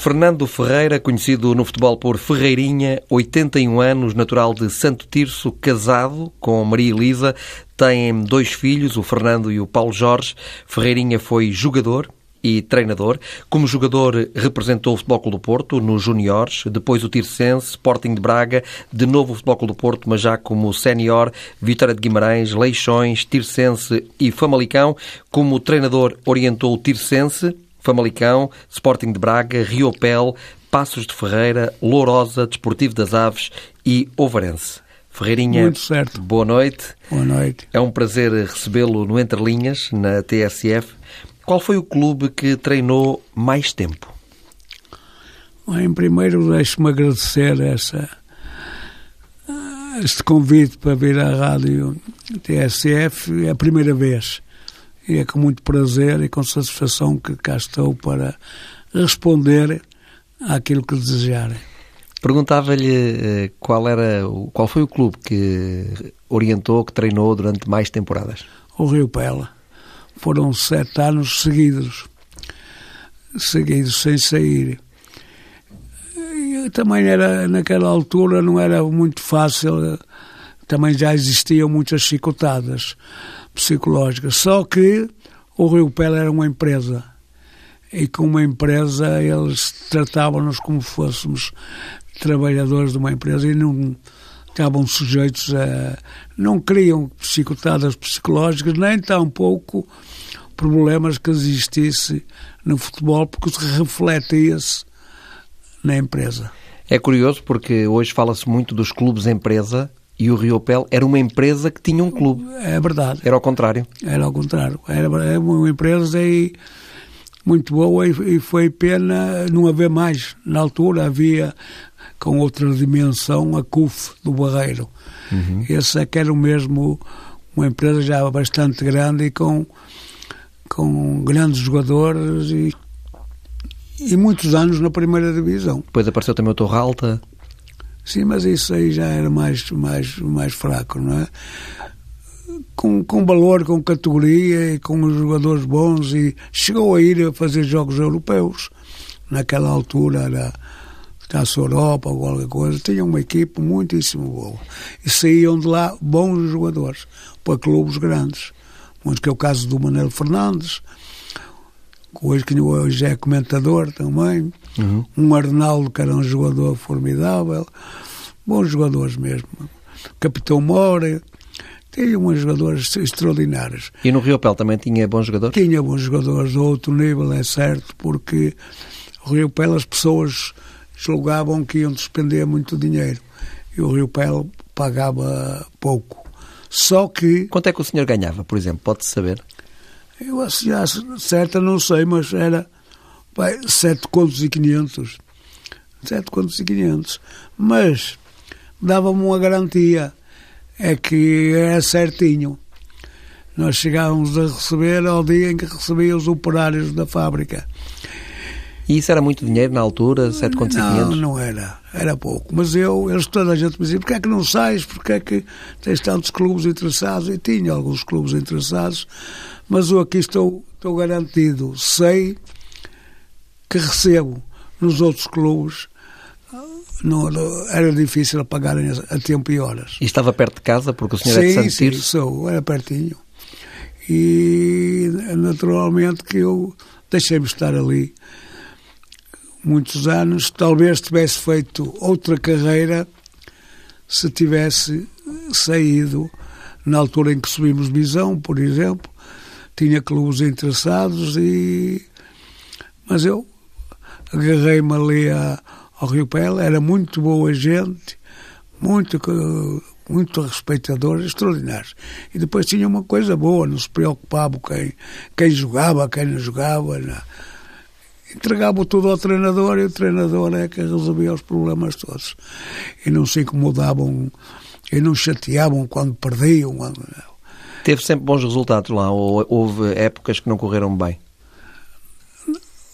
Fernando Ferreira, conhecido no futebol por Ferreirinha, 81 anos, natural de Santo Tirso, casado com Maria Elisa, tem dois filhos, o Fernando e o Paulo Jorge. Ferreirinha foi jogador, e treinador. Como jogador, representou o Futebol Clube do Porto nos juniores, depois o Tirsense, Sporting de Braga, de novo o Futebol Clube do Porto, mas já como sénior, Vitória de Guimarães, Leixões, Tirsense e Famalicão. Como treinador, orientou o Tirsense, Famalicão, Sporting de Braga, Riopel, Passos de Ferreira, Lourosa, Desportivo das Aves e Ovarense. Ferreirinha, Muito certo. boa noite. Boa noite. É um prazer recebê-lo no Entre Linhas, na TSF. Qual foi o clube que treinou mais tempo? Em primeiro, deixe-me agradecer essa, este convite para vir à rádio TSF. É a primeira vez e é com muito prazer e com satisfação que cá estou para responder àquilo que desejarem. Perguntava-lhe eh, qual era, qual foi o clube que orientou, que treinou durante mais temporadas? O Rio Pela. Foram sete anos seguidos, seguidos sem sair. E também era, naquela altura, não era muito fácil, também já existiam muitas chicotadas psicológicas. Só que o Rio Pela era uma empresa. E com uma empresa eles tratavam-nos como fôssemos trabalhadores de uma empresa e não estavam sujeitos a. não criam chicotadas psicológicas, nem tampouco problemas que existisse no futebol, porque refletia-se na empresa. É curioso porque hoje fala-se muito dos clubes empresa e o Riopel era uma empresa que tinha um clube. É verdade. Era ao contrário. Era ao contrário. Era uma empresa e muito boa e foi pena não haver mais. Na altura havia com outra dimensão a CUF do Barreiro. Uhum. Esse é que era o mesmo uma empresa já bastante grande e com, com grandes jogadores e, e muitos anos na primeira divisão. Depois apareceu também o Torralta. Sim, mas isso aí já era mais, mais, mais fraco, não é? Com, com valor, com categoria e com jogadores bons e chegou a ir a fazer jogos europeus. Naquela altura era Taça Europa ou qualquer coisa, tinha uma equipe muitíssimo boa. E saíam de lá bons jogadores para clubes grandes. Muitos que é o caso do Manuel Fernandes, hoje, que hoje é comentador também. Uhum. Um Arnaldo, que era um jogador formidável. Bons jogadores mesmo. Capitão Moura. Tinha uns jogadores extraordinários. E no Rio Pel também tinha bons jogadores? Tinha bons jogadores de outro nível, é certo, porque o Rio Pel as pessoas julgavam que iam despender muito dinheiro e o Rio Pel pagava pouco. Só que. Quanto é que o senhor ganhava, por exemplo? Pode saber? Eu assim, certa não sei, mas era pai, 7 contos e 500. 7 contos e 500. Mas dava-me uma garantia, é que era certinho. Nós chegávamos a receber ao dia em que recebia os operários da fábrica. E isso era muito dinheiro na altura, 7 contos não, e 500? Não, era. Era pouco. Mas eu, eles, toda a gente me dizia, porquê é que não sais? Porquê é que tens tantos clubes interessados? E tinha alguns clubes interessados, mas eu aqui estou, estou garantido. Sei que recebo nos outros clubes não, era difícil pagarem a, tempo e horas. E estava perto de casa, porque o senhor sim, é de Santo sim, sou, era pertinho. E naturalmente que eu deixei-me estar ali muitos anos. Talvez tivesse feito outra carreira se tivesse saído na altura em que subimos visão, por exemplo. Tinha clubes interessados e. Mas eu agarrei-me ali a, ao Rio Pela, era muito boa gente, muito, muito respeitador, extraordinário. E depois tinha uma coisa boa, não se preocupava quem, quem jogava, quem não jogava. Não entregava tudo ao treinador e o treinador é que resolvia os problemas todos. E não se incomodavam e não chateavam quando perdiam. Teve sempre bons resultados lá ou houve épocas que não correram bem?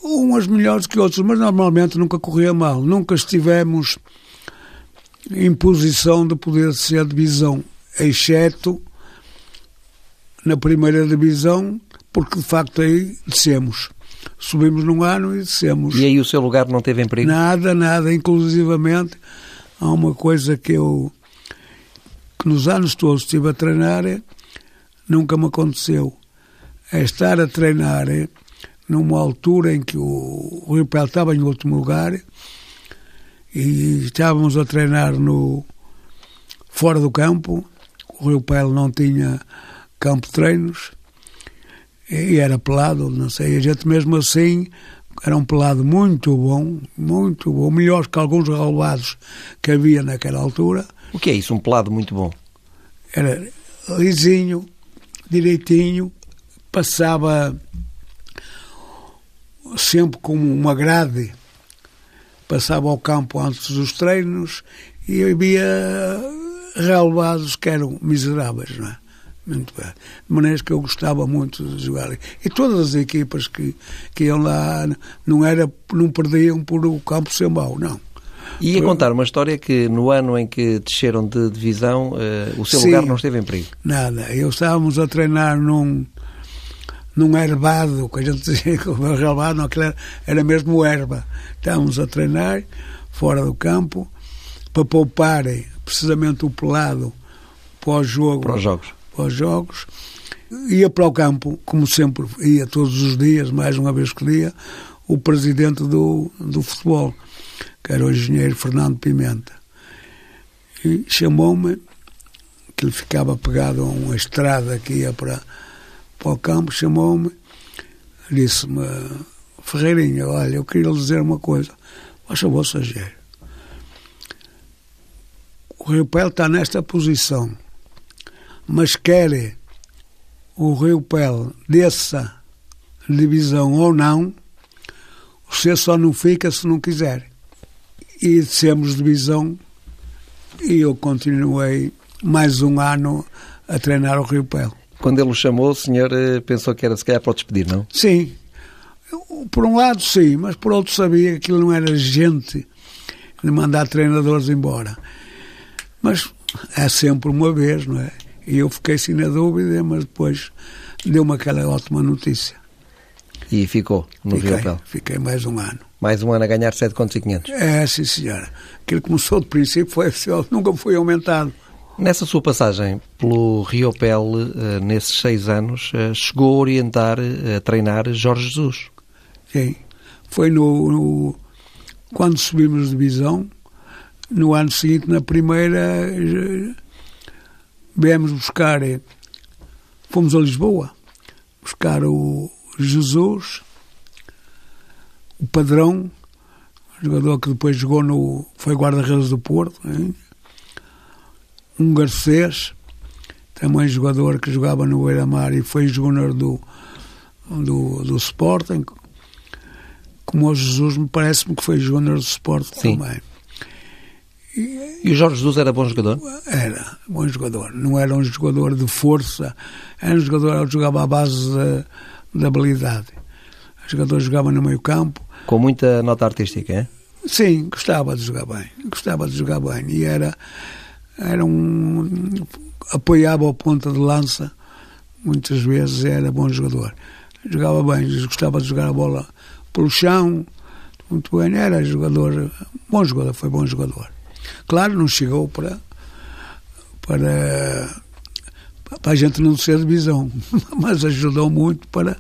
Umas melhores que outras, mas normalmente nunca corria mal. Nunca estivemos em posição de poder ser divisão, exceto na primeira divisão, porque de facto aí descemos subimos num ano e descemos. E aí o seu lugar não teve em perigo? Nada, nada. Inclusivamente, há uma coisa que eu, que nos anos todos estive a treinar, nunca me aconteceu. É estar a treinar numa altura em que o, Rio Pel estava em último lugar e estávamos a treinar no fora do campo. O Rio Pel não tinha campo de treinos e era pelado, não sei, a gente mesmo assim era um pelado muito bom, muito bom, melhor que alguns relevados que havia naquela altura. O que é isso, um pelado muito bom? Era lisinho, direitinho, passava sempre com uma grade, passava ao campo antes dos treinos e havia relevados que eram miseráveis, não é? Muito bem. De maneira que eu gostava muito de jogar. E todas as equipas que, que iam lá não, era, não perdiam por o campo ser mau, não. E ia contar uma história que no ano em que desceram de divisão, uh, o seu Sim, lugar não esteve em perigo. Nada. Eu estávamos a treinar num, num herbado, que a gente dizia que o herbado, não, aquilo era, mesmo erva. Estávamos a treinar fora do campo para pouparem precisamente o pelado para o jogo. Para os jogos aos jogos, ia para o campo, como sempre ia todos os dias, mais uma vez que dia, o presidente do, do futebol, que era o engenheiro Fernando Pimenta. E chamou-me, que ele ficava pegado a uma estrada que ia para, para o campo, chamou-me, disse-me, Ferreirinha, olha, eu queria lhe dizer uma coisa, faz favor, Sageiro. O Rio Pel está nesta posição mas quer o Rio Pel desça divisão ou não, você só não fica se não quiser. E descemos divisão e eu continuei mais um ano a treinar o Rio Pel. Quando ele o chamou, o senhor eh, pensou que era se calhar para o despedir, não? Sim. Por um lado, sim, mas por outro sabia que aquilo não era gente de mandar treinadores embora. Mas é sempre uma vez, não é? E eu fiquei assim na dúvida, mas depois deu-me aquela ótima notícia. E ficou no fiquei? Fiquei mais um ano. Mais um ano a ganhar 7 contos e 500? É, sim senhora. Aquilo que começou de princípio foi nunca foi aumentado. Nessa sua passagem pelo Rio Pel, eh, nesses seis anos, eh, chegou a orientar, eh, a treinar Jorge Jesus. Sim. Foi no, no quando subimos de divisão, no ano seguinte, na primeira, viemos buscar, fomos a Lisboa, buscar o Jesus, o Padrão, jogador que depois jogou no. foi guarda-redes do Porto, hein? Um Garcês, também jogador que jogava no Beira-Mar e foi júnior do, do, do Sporting. Como o Jesus, me parece-me que foi júnior do Sporting Sim. também. E o Jorge Jesus era bom jogador? Era, bom jogador. Não era um jogador de força, era um jogador que jogava à base da, habilidade. O jogador jogava no meio campo. Com muita nota artística, é? Sim, gostava de jogar bem. Gostava de jogar bem. E era, era um. apoiava a ponta de lança, muitas vezes era bom jogador. Jogava bem, gostava de jogar a bola pelo chão, muito bem. Era jogador, bom jogador, foi bom jogador. Claro, não chegou para, para, para a gente não ser de visão, mas ajudou muito para,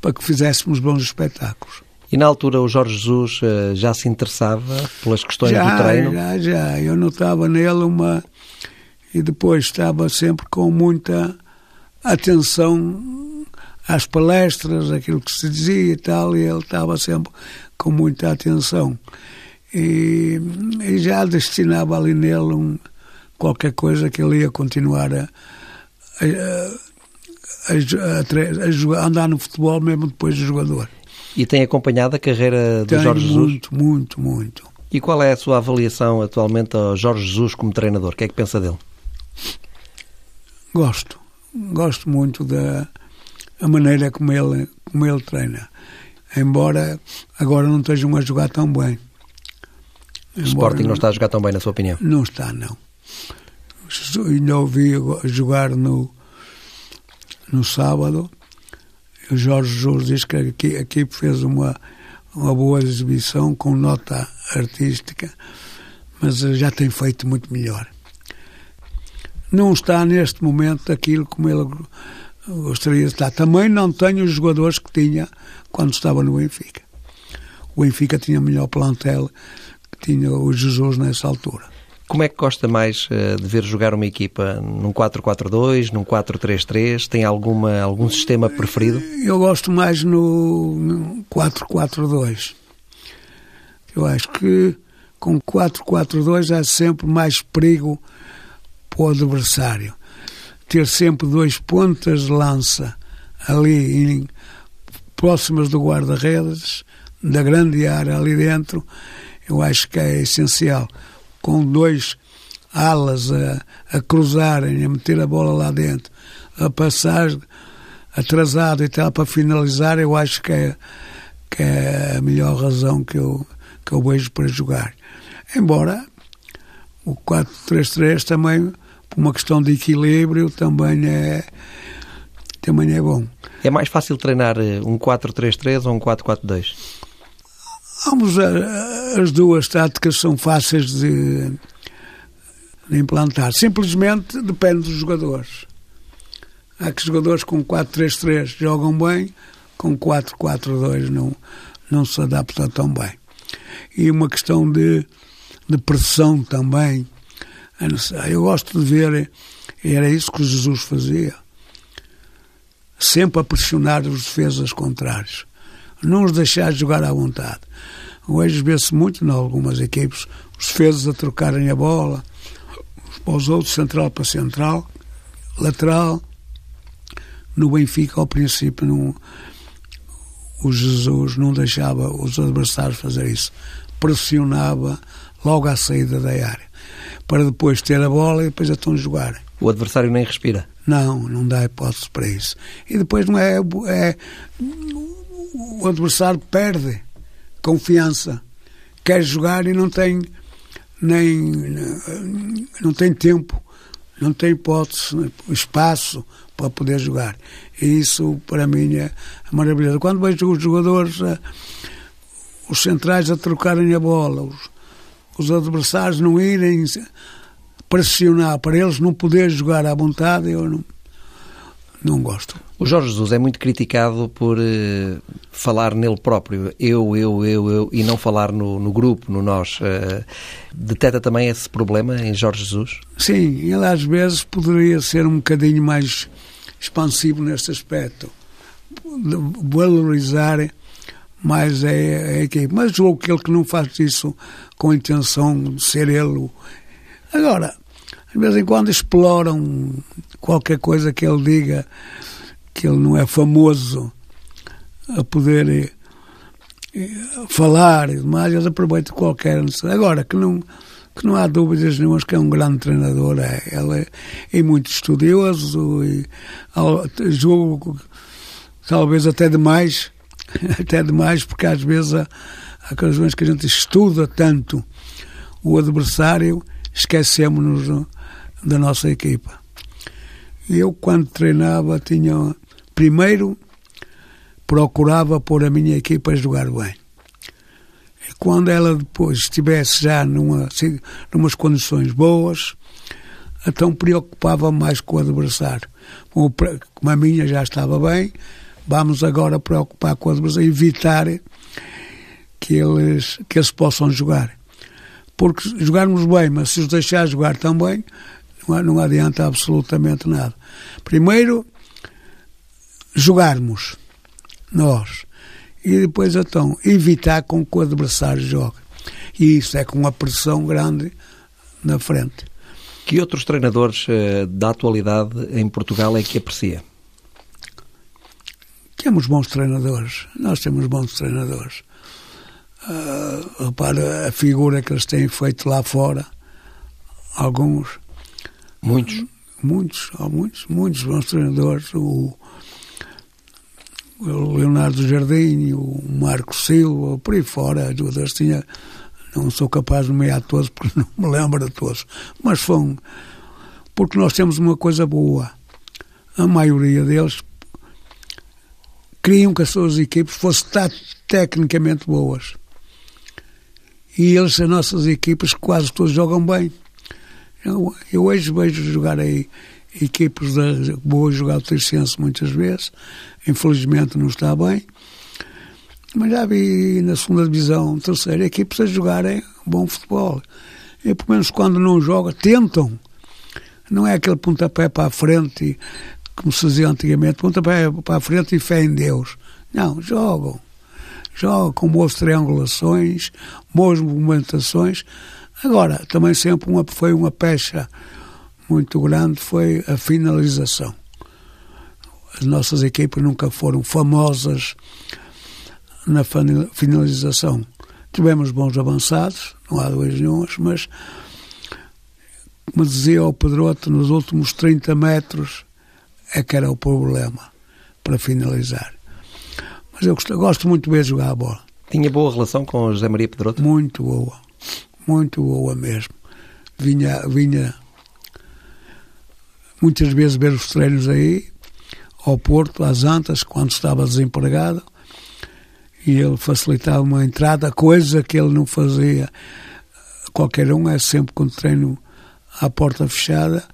para que fizéssemos bons espetáculos. E na altura o Jorge Jesus eh, já se interessava pelas questões já, do treino? Já, já. Eu notava nele uma. E depois estava sempre com muita atenção às palestras, aquilo que se dizia e tal, e ele estava sempre com muita atenção e, e já destinava ali nele um, qualquer coisa que ele ia continuar a, a, a, a, andar no futebol mesmo depois de jogador. E tem acompanhado a carreira do Jorge Jesus? Muito, muito, muito. E qual é a sua avaliação atualmente ao Jorge Jesus como treinador? O que é que pensa dele? Gosto. Gosto muito da a maneira como ele, como ele treina. Embora agora não estejam a jogar tão bem. O Sporting não está a jogar tão bem, na sua opinião? Não está, não. Ainda ouvi jogar no, no sábado Jorge Jesus diz que a equipe fez uma, uma boa exibição com nota artística, mas já tem feito muito melhor. Não está neste momento aquilo como ele gostaria de estar. Também não tem os jogadores que tinha quando estava no Benfica. O Benfica tinha melhor plantel que tinha o Jesus nessa altura. Como é que gosta mais uh, de ver jogar uma equipa? Num 4-4-2, num 4-3-3? Tem alguma, algum sistema preferido? Eu gosto mais no 4-4-2. Eu acho que com 4-4-2 há sempre mais perigo para o adversário. Ter sempre dois pontas de lança ali em, próximas do guarda-redes, da grande área ali dentro, eu acho que é essencial com dois alas a, a cruzarem, a meter a bola lá dentro, a passar atrasado e tal para finalizar, eu acho que é, que é a melhor razão que eu, que eu vejo para jogar. Embora o 4-3-3 também, por uma questão de equilíbrio, também é, também é bom. É mais fácil treinar eh, um 4-3-3 ou um 4-4-2? Vamos, as duas táticas são fáceis de, de implantar. Simplesmente depende dos jogadores. Há que jogadores com 4-3-3 jogam bem, com 4-4-2 não, não se adaptam tão bem. E uma questão de, de pressão também. Eu gosto de ver, era isso que Jesus fazia. Sempre a pressionar os defesas contrários não os deixar jogar à vontade. Hoje vê-se muito em algumas equipes os defesas a trocarem a bola, para os outros, central para central, lateral. No Benfica, ao princípio, não, o Jesus não deixava os adversários fazer isso. Pressionava logo à saída da área, para depois ter a bola e depois então jogar. O adversário nem respira? Não, não dá hipótese para isso. E depois não é, é o adversário perde confiança, quer jogar e não tem nem não tem tempo, não tem hipótese, espaço para poder jogar. E isso para mim é maravilhoso. Quando vejo os jogadores, eh, os centrais a trocarem a bola, os, os adversários não irem pressionar para eles não poder jogar à vontade, eu não, não gosto. O Jorge Jesus é muito criticado por uh, falar nele próprio, eu, eu, eu, eu, e não falar no, no grupo, no nós. Uh, detecta também esse problema em Jorge Jesus? Sim, ele às vezes poderia ser um bocadinho mais expansivo neste aspecto, valorizar mais a, a equipe. Mas julgo que ele que não faz isso com a intenção de ser ele. Agora, de vez em quando exploram qualquer coisa que ele diga que ele não é famoso a poder eh, falar e demais, ele aproveita qualquer Agora, que não, que não há dúvidas nenhumas que é um grande treinador, é, ele é, é muito estudioso e julgo talvez até demais, até demais, porque às vezes há, há ocasiões que a gente estuda tanto o adversário, esquecemos-nos da nossa equipa. Eu, quando treinava, tinha. Primeiro, procurava pôr a minha equipa a jogar bem. E quando ela depois estivesse já numa, numas condições boas, então preocupava mais com o adversário. Como a minha já estava bem, vamos agora preocupar com o adversário, evitar que eles, que eles possam jogar. Porque jogarmos bem, mas se os deixar jogar tão bem, não, não adianta absolutamente nada. Primeiro, jogarmos, nós, e depois então evitar com que o adversário jogue. E isso é com uma pressão grande na frente. Que outros treinadores uh, da atualidade em Portugal é que aprecia? Temos bons treinadores, nós temos bons treinadores. Uh, repara a figura que eles têm feito lá fora, alguns Muitos? Muitos, há muitos, muitos bons treinadores. O, o Leonardo Jardim, o Marco Silva, por aí fora, ajudas tinha. Não sou capaz de nomear todos porque não me lembro de todos. Mas foram. Porque nós temos uma coisa boa. A maioria deles queriam que as suas equipes fossem tecnicamente boas. E eles, as nossas equipes, quase todos jogam bem. Eu, hoje vejo jogar aí equipes de boa jogar o Tercense muitas vezes. Infelizmente não está bem. Mas já vi na segunda divisão, terceira, equipes a jogarem bom futebol. E pelo menos quando não jogam, tentam. Não é aquele pontapé para a frente, como se dizia antigamente, pontapé para a frente e fé em Deus. Não, jogam. Jogam com boas triangulações, boas movimentações. Agora, também sempre uma, foi uma pecha muito grande, foi a finalização. As nossas equipes nunca foram famosas na finalização. Tivemos bons avançados, não há dois nenhums, mas, como dizia o Pedroto, nos últimos 30 metros é que era o problema para finalizar. Mas eu gosto, gosto muito de ver jogar a bola. Tinha boa relação com o José Maria Pedroto? Muito boa, muito boa mesmo. Vinha, vinha muitas vezes ver os treinos aí, ao Porto, às Antas, quando estava desempregado, e ele facilitava uma entrada, coisa que ele não fazia qualquer um, é sempre com treino à porta fechada.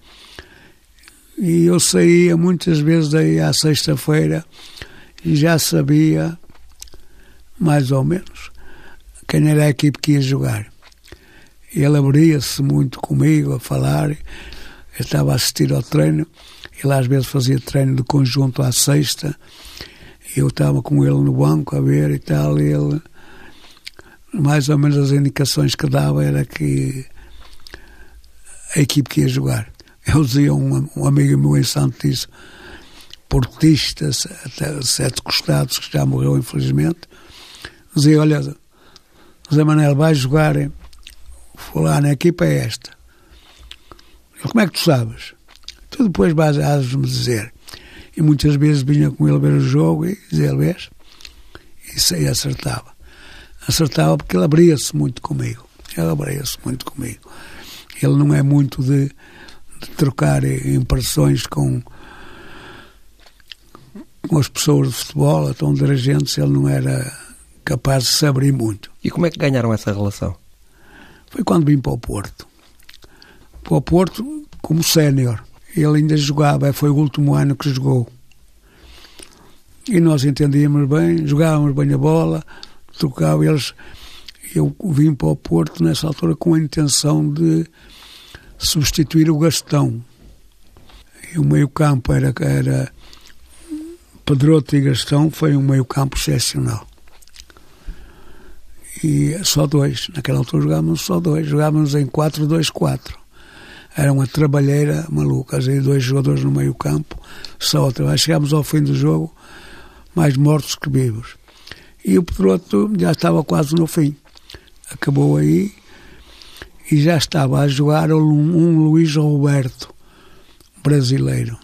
E eu saía muitas vezes daí à sexta-feira e já sabia, mais ou menos, quem era a equipe que ia jogar. Ele abria-se muito comigo a falar, eu estava a assistir ao treino, ele às vezes fazia treino de conjunto à sexta, eu estava com ele no banco a ver e tal, e ele, mais ou menos as indicações que dava era que a equipe que ia jogar. Eu dizia um, um amigo meu em Santo disse, portista, sete costados, que já morreu infelizmente, dizia, olha, José Manuel, vai jogar fulano, a equipa é esta. Eu, como é que tu sabes? Tu depois vais me dizer. E muitas vezes vinha com ele ver o jogo e dizia, vês? Isso aí acertava. Acertava porque ele abria-se muito comigo. Ele abria-se muito comigo. Ele não é muito de, de trocar impressões com, com as pessoas de futebol, então dirigentes, ele não era capaz de se abrir muito. E como é que ganharam essa relação? Foi quando vim para o Porto. Para o Porto como sénior. Ele ainda jogava, foi o último ano que jogou. E nós entendíamos bem, jogávamos bem a bola, trocava eles. Eu vim para o Porto nessa altura com a intenção de substituir o Gastão. E o meio-campo era, era Pedroto e Gastão, foi um meio-campo excepcional. E só dois, naquela altura jogávamos só dois, jogávamos em 4-2-4 era uma trabalheira maluca, aí dois jogadores no meio campo, só outra. Chegámos ao fim do jogo, mais mortos que vivos. E o Pedroto já estava quase no fim. Acabou aí e já estava a jogar um Luís Roberto, brasileiro.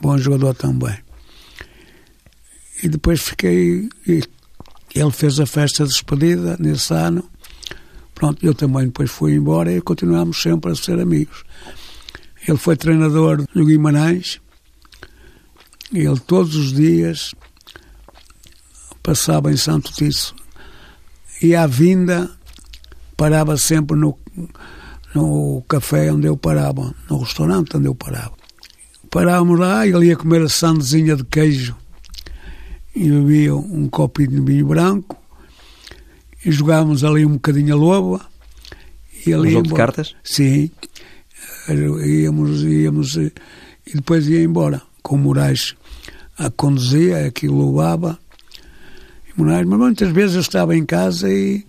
Bom jogador também. E depois fiquei. Ele fez a festa de despedida nesse ano Pronto, eu também depois fui embora e continuámos sempre a ser amigos. Ele foi treinador do Guimarães. Ele todos os dias passava em Santo Tício. E à vinda parava sempre no, no café onde eu parava, no restaurante onde eu parava. Parávamos lá, ele ia comer a sandezinha de queijo e bebia um copinho de vinho branco e jogávamos ali um bocadinho a loba. E ali um jogo de cartas? Sim. Íamos, íamos e depois ia embora, com o Moraes a conduzir, aquilo. Moraes, mas muitas vezes eu estava em casa e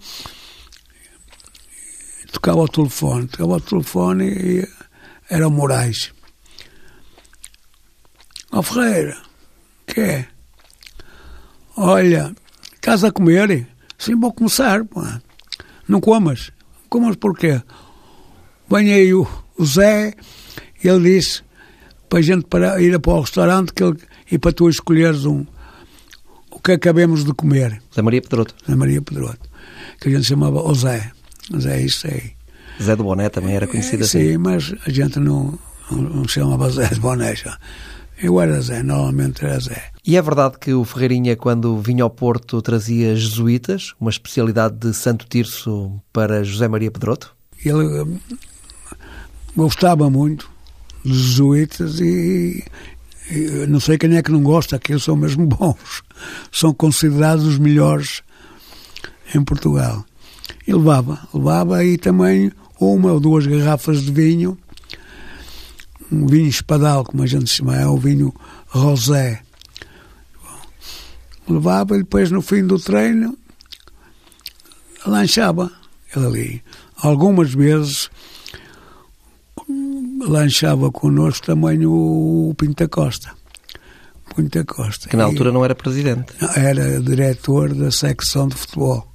tocava o telefone, tocava o telefone e era o Moraes. Ó oh, Ferreira, que é? Olha, casa a comer? Sim, vou começar. Pô. Não comas. Comas porquê? Vem aí o, o Zé, ele disse para a gente para ir para o restaurante que ele, e para tu escolheres um, o que acabemos de comer. Zé Maria Pedroto. Zé Maria Pedroto. Que a gente chamava o Zé. Zé, isso aí. Zé do Boné também era conhecido é, assim. Sim, mas a gente não, não, não chamava Zé de Boné já. Eu era Zé, normalmente era Zé. E é verdade que o Ferreirinha, quando vinha ao Porto, trazia jesuítas, uma especialidade de Santo Tirso para José Maria Pedroto? Ele hum, gostava muito dos jesuítas e, e não sei quem é que não gosta, que eles são mesmo bons. São considerados os melhores em Portugal. E levava, levava aí também uma ou duas garrafas de vinho um vinho espadal, como a gente chama, é um vinho rosé. Levava e depois no fim do treino lanchava ele ali. Algumas vezes lanchava connosco também o Pinta Costa. Pinta Costa. Que na altura e, não era presidente. Era diretor da secção de futebol.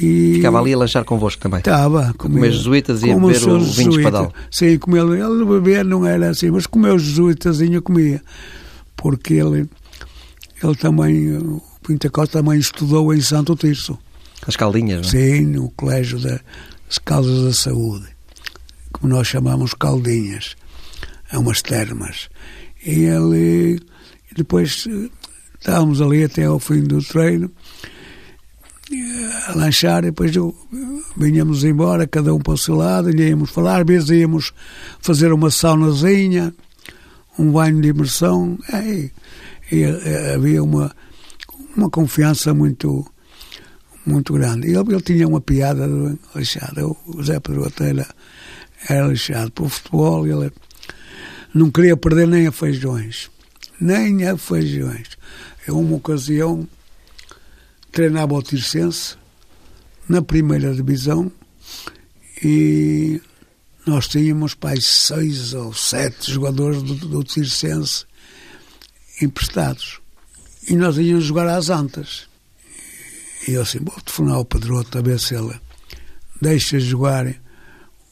E... Ficava ali a lanchar convosco também? Estava. Comer jesuítas e beber o vinho de espadal? Sim, comer, ele beber não era assim, mas comer os jesuítazinho comia. Porque ele, ele também, o Pinta Costa também estudou em Santo Tirso. As Caldinhas, não é? Sim, no Colégio das Caldas da Saúde, como nós chamamos Caldinhas. É umas termas. E ele, depois estávamos ali até ao fim do treino a lanchar, e depois eu, vinhamos embora, cada um para o seu lado, e íamos falar, às vezes íamos fazer uma saunazinha, um banho de imersão, e, e, e havia uma, uma confiança muito muito grande. Ele, ele tinha uma piada lixada, o Zé Pedro era, era lixado para o futebol, ele não queria perder nem a feijões, nem a feijões. Em uma ocasião treinava o Tircense na primeira divisão e nós tínhamos pai, seis ou sete jogadores do, do Tircense emprestados. E nós íamos jogar às Antas. E eu assim, vou telefonar ao Pedroto a ver se ele deixa jogar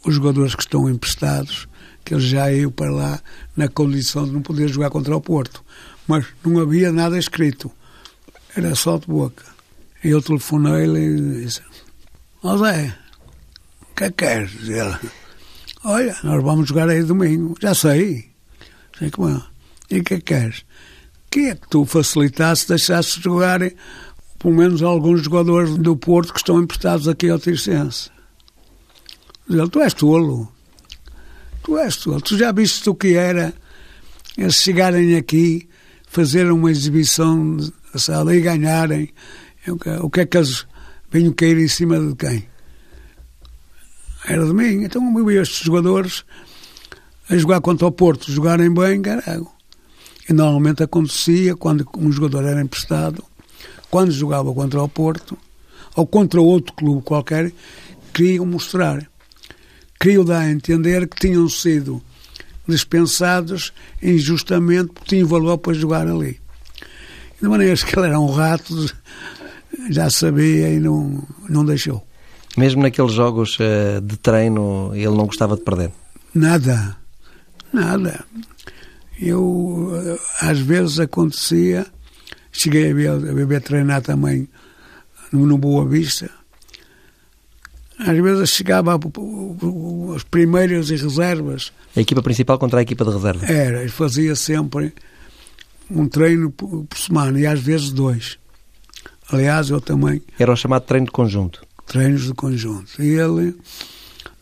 os jogadores que estão emprestados, que ele já ia para lá na condição de não poder jogar contra o Porto. Mas não havia nada escrito. Era só de boca. E eu telefonei-lhe e disse: Ó Zé, o que é que queres? Ele, olha, nós vamos jogar aí domingo. Já sei. Sei como é. E o que é que queres? Que é que tu facilitasse, deixasse jogar pelo menos alguns jogadores do Porto que estão emprestados aqui ao Tircense. Ele, tu és tolo. Tu és tolo. Tu já viste o que era eles chegarem aqui, fazer uma exibição sala e ganharem o que é que eles vinham cair em cima de quem? Era de mim. Então eu vi estes jogadores a jogar contra o Porto, jogarem bem, carago. E normalmente acontecia quando um jogador era emprestado, quando jogava contra o Porto, ou contra outro clube qualquer, queriam mostrar, queriam dar a entender que tinham sido dispensados injustamente porque tinham valor para jogar ali. De maneira que ele era um rato já sabia e não, não deixou. Mesmo naqueles jogos uh, de treino, ele não gostava de perder? Nada, nada. Eu, eh, às vezes acontecia, cheguei a ver, a ver treinar também no, no Boa Vista. Às vezes chegava as primeiras e reservas. A equipa principal contra a equipa de reserva? Era, fazia sempre um treino por semana e às vezes dois. Aliás, eu também. Era o chamado treino de conjunto. Treinos de conjunto. E ele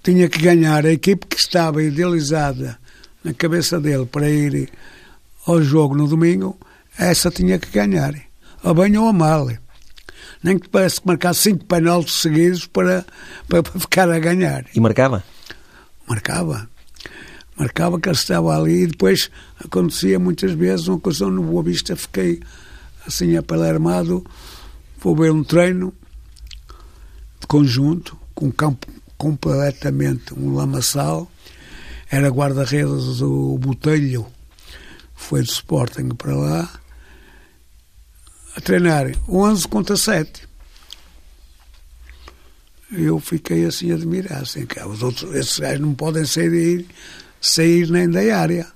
tinha que ganhar a equipe que estava idealizada na cabeça dele para ir ao jogo no domingo, essa tinha que ganhar. A bem ou a mal. Nem que parece que marcar cinco penaltis seguidos para, para, para ficar a ganhar. E marcava? Marcava. Marcava que ele estava ali e depois acontecia muitas vezes uma coisa no Boa Vista, fiquei assim apalermado Vou ver um treino de conjunto, com um campo completamente um lamaçal. Era guarda-redes do Botelho, foi do Sporting para lá, a treinar 11 contra 7. Eu fiquei assim admirado, assim, que os outros, esses gajos não podem sair, sair nem da área.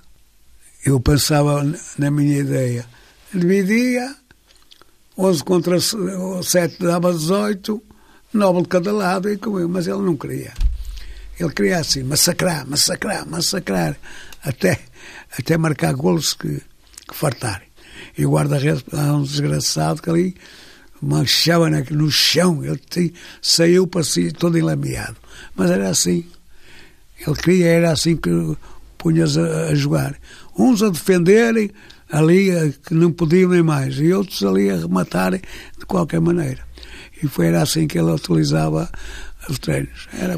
Eu pensava na minha ideia, dividia 11 contra 7 dava 18, 9 de cada lado, e comeu, mas ele não queria. Ele queria assim, massacrar, massacrar, massacrar. até, até marcar golos que, que fartarem. E o guarda-redes era um desgraçado que ali manchava no chão, ele saiu para si todo enlameado. Mas era assim. Ele queria, era assim que punhas a, a jogar. Uns a defenderem ali que não podiam nem mais, e outros ali a rematarem de qualquer maneira. E foi era assim que ele utilizava os treinos. Era...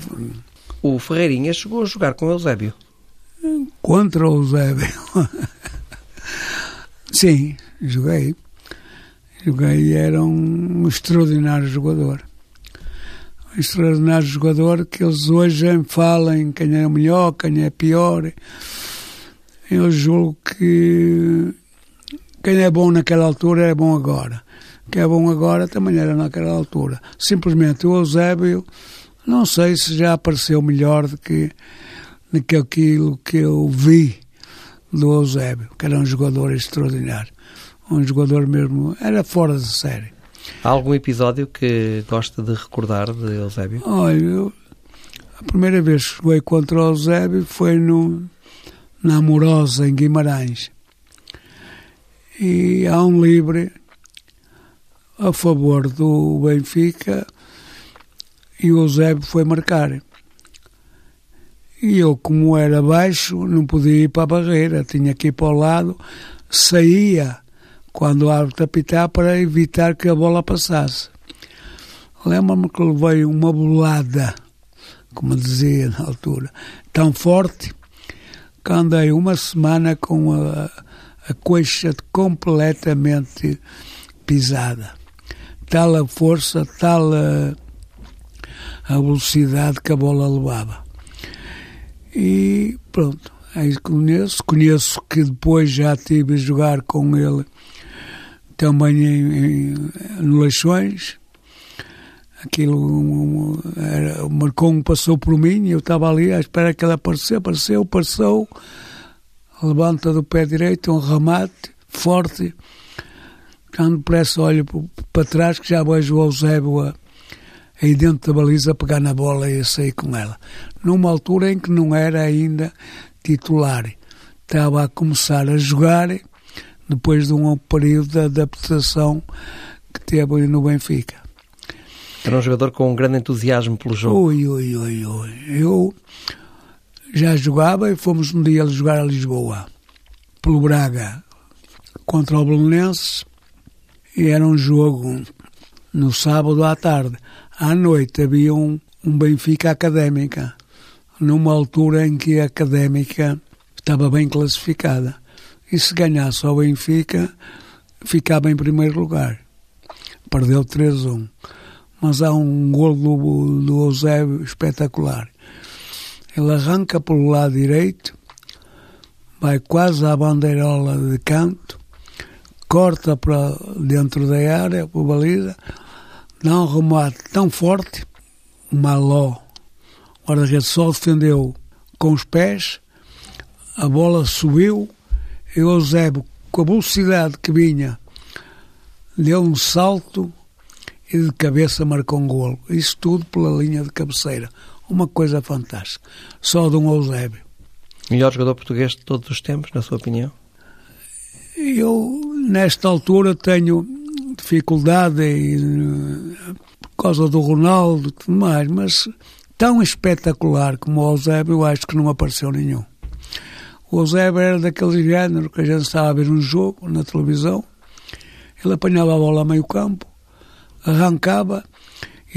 O Ferreirinha chegou a jogar com o Eusébio? Contra o Eusébio. Sim, joguei. Joguei e era um extraordinário jogador. Um extraordinário jogador que eles hoje falam quem é melhor, quem é pior. Eu julgo que quem é bom naquela altura é bom agora. Quem é bom agora também era naquela altura. Simplesmente o Eusébio, não sei se já apareceu melhor do que, do que aquilo que eu vi do Eusébio, que era um jogador extraordinário. Um jogador mesmo, era fora de série. Há algum episódio que gosta de recordar de Eusébio? Olha, eu, a primeira vez que joguei contra o Eusébio foi no, na Amorosa, em Guimarães. E há um livre a favor do Benfica e o Eusébio foi marcar. E eu, como era baixo, não podia ir para a barreira, tinha que ir para o lado, saía quando o árbitro apitar para evitar que a bola passasse. Lembro-me que levei uma bolada, como dizia na altura, tão forte que andei uma semana com a, a coxa completamente pisada. Tal a força, tal a, a velocidade que a bola levava. E pronto, é isso que conheço. Conheço que depois já tive a jogar com ele também em, em, no Leixões. Aquilo era, o Marcon passou por mim e eu estava ali à espera que ele aparecesse. Apareceu, apareceu, levanta do pé direito, um remate forte. Quando depressa olho para trás, que já vejo o Eusébio aí dentro da baliza pegar na bola e sair com ela. Numa altura em que não era ainda titular. Estava a começar a jogar depois de um período de adaptação que teve no Benfica. Era um jogador com um grande entusiasmo pelo jogo. Ui, ui, ui, ui. Eu já jogava e fomos um dia jogar a Lisboa, pelo Braga, contra o Belenenses, e era um jogo no sábado à tarde. À noite havia um, um Benfica Académica, numa altura em que a Académica estava bem classificada. E se ganhasse ao Benfica, ficava em primeiro lugar. Perdeu 3-1. Mas há um gol do, do Eusébio espetacular. Ele arranca pelo lado direito, vai quase à bandeirola de canto, corta para dentro da área, para a baliza, dá um remate tão forte, o Maló, o guarda-redes só defendeu com os pés, a bola subiu e o Eusébio, com a velocidade que vinha, deu um salto e de cabeça marcou um golo. Isso tudo pela linha de cabeceira. Uma coisa fantástica. Só de um Eusébio. Melhor jogador português de todos os tempos, na sua opinião? Eu, nesta altura, tenho dificuldade e, por causa do Ronaldo e tudo mais, mas tão espetacular como o Eusébio, eu acho que não apareceu nenhum. O Eusébio era daquele género que a gente estava a ver um jogo na televisão, ele apanhava a bola a meio campo, arrancava,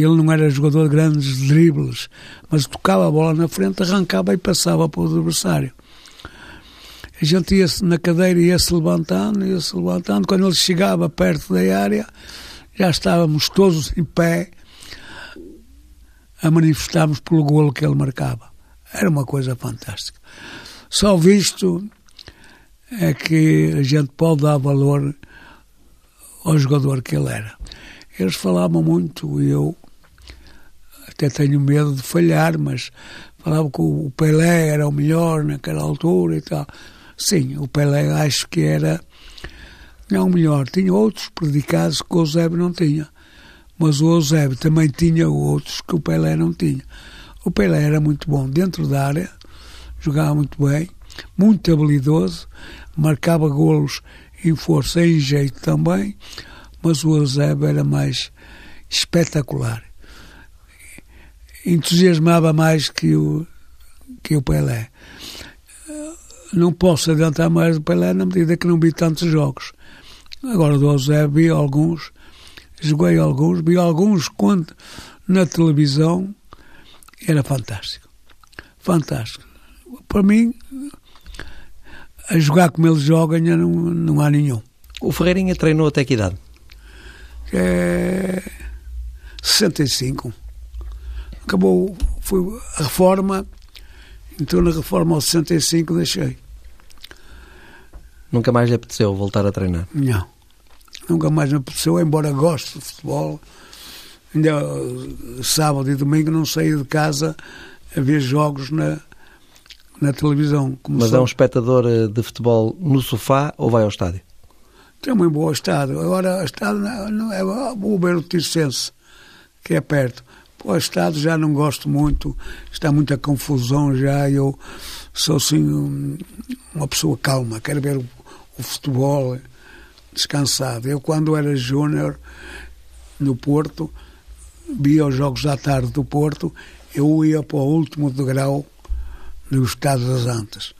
ele não era jogador de grandes dribles, mas tocava a bola na frente, arrancava e passava para o adversário. A gente ia-se na cadeira, ia-se levantando, ia-se levantando. Quando ele chegava perto da área, já estávamos todos em pé a manifestarmos pelo golo que ele marcava. Era uma coisa fantástica. Só visto é que a gente pode dar valor ao jogador que ele era. Eles falavam muito e eu até tenho medo de falhar, mas falavam que o Pelé era o melhor naquela altura e tal. Sim, o Pelé acho que era não o melhor. Tinha outros predicados que o Eusébio não tinha. Mas o Eusébio também tinha outros que o Pelé não tinha. O Pelé era muito bom dentro da área, jogava muito bem, muito habilidoso, marcava golos em força e em jeito também, mas o Eusébio era mais espetacular. Entusiasmava mais que o, que o Pelé. Não posso adiantar mais do Pelé na medida que não vi tantos jogos. Agora do Eusébio vi alguns, joguei alguns, vi alguns quando na televisão era fantástico. Fantástico. Para mim, a jogar como ele joga, não, não há nenhum. O Ferreirinha treinou até que idade? É 65. Acabou, foi a reforma, então na reforma aos 65 deixei. Nunca mais lhe apeteceu voltar a treinar? Não. Nunca mais me apeteceu, embora goste de futebol. Ainda sábado e domingo não saí de casa a ver jogos na, na televisão. Mas é um espectador eh, de futebol no sofá ou vai ao estádio? Tem um bom estado. Agora, o estado não é, vou ver o Ticense, que é perto. O estado já não gosto muito, está muita confusão já. Eu sou assim uma pessoa calma, quero ver o, o futebol descansado. Eu, quando era júnior no Porto, via os jogos da tarde do Porto, eu ia para o último degrau no Estado das Antas.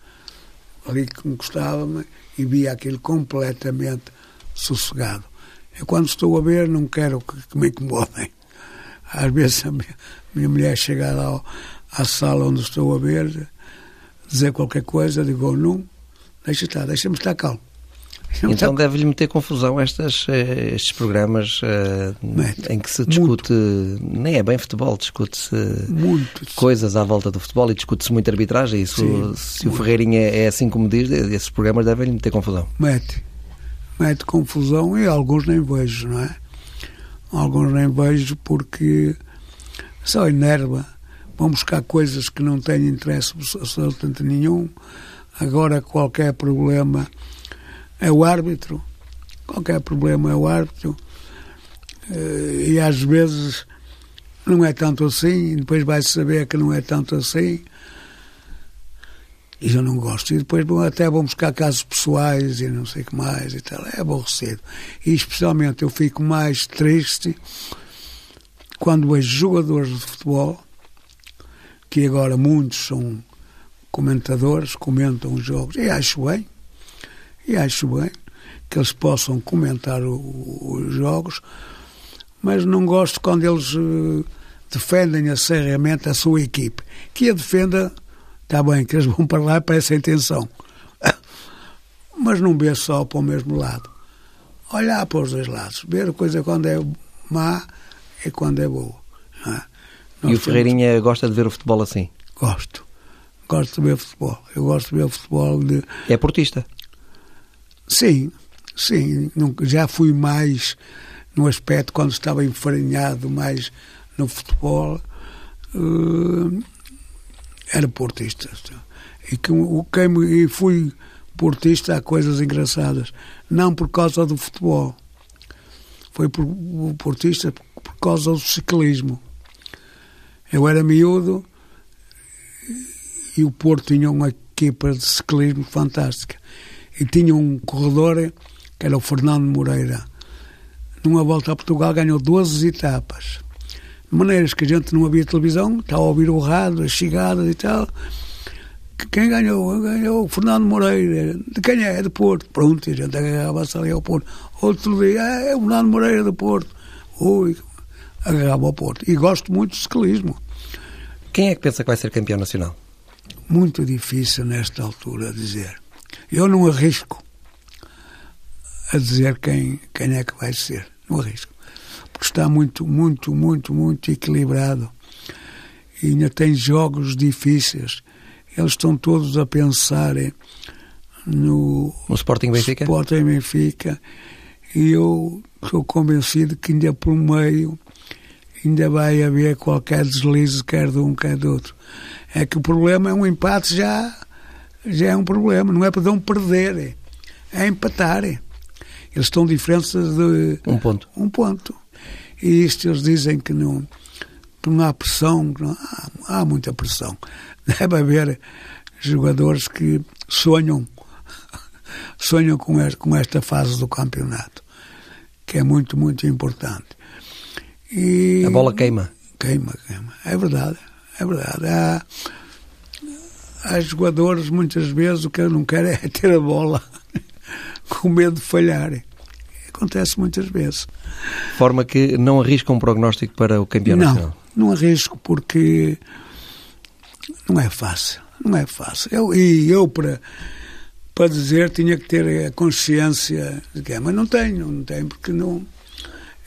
Ali encostava-me e via aquilo completamente sossegado. Eu, quando estou a ver, não quero que, que me incomodem. Às vezes a minha, minha mulher chega lá à sala onde estou a ver, dizer qualquer coisa, digo, não, deixa estar, deixa-me estar calmo. Então deve-lhe meter confusão estas, eh, estes programas uh, em que se discute, muito. nem é bem futebol, discute-se coisas à volta do futebol e discute-se muito arbitragem. Isso, Sim, se muito. o Ferreirinha é assim como diz, esses programas devem-lhe meter confusão. Mete, mete confusão e alguns nem vejo, não é? Alguns nem vejo porque só enerva. Vão buscar coisas que não têm interesse absolutamente nenhum. Agora qualquer problema é o árbitro. Qualquer problema é o árbitro. Eh, e às vezes não é tanto assim, depois vai-se saber que não é tanto assim. E eu não gosto. E depois até vão buscar casos pessoais e não sei o que mais e tal. É aborrecido. E especialmente eu fico mais triste quando vejo jogadores de futebol, que agora muitos são comentadores, comentam os jogos, e acho bem, e acho bem que eles possam comentar os jogos, mas não gosto quando eles uh, defendem seriamente a sua equipe. Que a defenda, está bem, que eles vão para lá para essa intenção. mas não ver só para o mesmo lado. Olhar para os dois lados. Ver a coisa quando é má e quando é boa. É? E o Ferreirinha temos... gosta de ver o futebol assim? Gosto. Gosto de ver futebol. Eu gosto de ver o futebol de... É portista? Sim, sim. Já fui mais no aspecto quando estava enfarinhado mais no futebol. Uh, era portista. E, que, quem, e fui portista a coisas engraçadas. Não por causa do futebol. Foi por, portista por causa do ciclismo. Eu era miúdo e o Porto tinha uma equipa de ciclismo fantástica e tinha um corredor que era o Fernando Moreira. Numa volta a Portugal ganhou 12 etapas. De maneiras que a gente não havia televisão, estava a ouvir o rádio, as chegadas e tal. Quem ganhou? Ganhou o Fernando Moreira. De quem é? É de Porto. Pronto, a gente agarrava-se ali ao Porto. Outro dia, é, é o Fernando Moreira do Porto. Ui, agarrava ao Porto. E gosto muito de ciclismo. Quem é que pensa que vai ser campeão nacional? Muito difícil nesta altura dizer. Eu não arrisco a dizer quem, quem é que vai ser. Não arrisco. Está muito, muito, muito, muito equilibrado. E ainda tem jogos difíceis. Eles estão todos a pensar no, no Sporting Benfica? Sporting Benfica. E eu estou convencido que ainda por meio ainda vai haver qualquer deslize, quer de um, quer do outro. É que o problema é um empate já já é um problema. Não é para não perder, é empatar. Eles estão diferentes de um ponto. Um ponto. E isto eles dizem que não, que não há pressão, não, há, há muita pressão. Deve haver jogadores que sonham sonham com esta, com esta fase do campeonato, que é muito, muito importante. E a bola queima. Queima, queima. É verdade, é verdade. Há, há jogadores, muitas vezes, o que eu não quero é ter a bola com medo de falharem. Acontece muitas vezes. Forma que não arrisca um prognóstico para o campeão não, nacional? Não, arrisco porque não é fácil. Não é fácil. Eu, e eu, para, para dizer, tinha que ter a consciência de que é, mas não tenho, não tenho, porque não.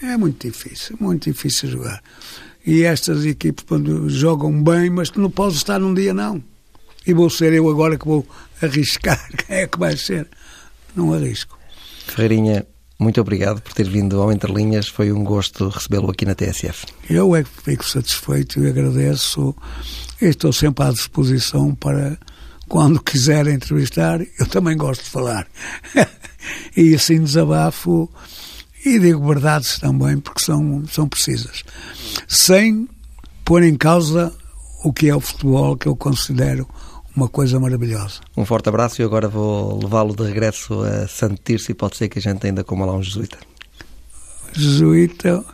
É muito difícil, muito difícil jogar. E estas equipes, quando jogam bem, mas não posso estar num dia, não. E vou ser eu agora que vou arriscar. Quem é que vai ser? Não arrisco. Ferreirinha, muito obrigado por ter vindo ao Entre Linhas. Foi um gosto recebê-lo aqui na TSF. Eu é que fico satisfeito e agradeço. Estou sempre à disposição para quando quiser entrevistar. Eu também gosto de falar. e assim desabafo e digo verdades também, porque são, são precisas. Sem pôr em causa o que é o futebol, que eu considero uma coisa maravilhosa. Um forte abraço e agora vou levá-lo de regresso a Santo Tirso e pode ser que a gente ainda coma lá um jesuíta. Jesuíta,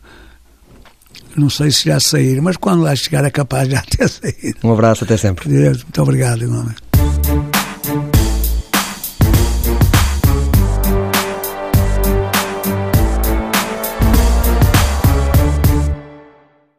não sei se já sair, mas quando lá chegar é capaz de já ter saído. Um abraço, até sempre. Muito obrigado, irmão.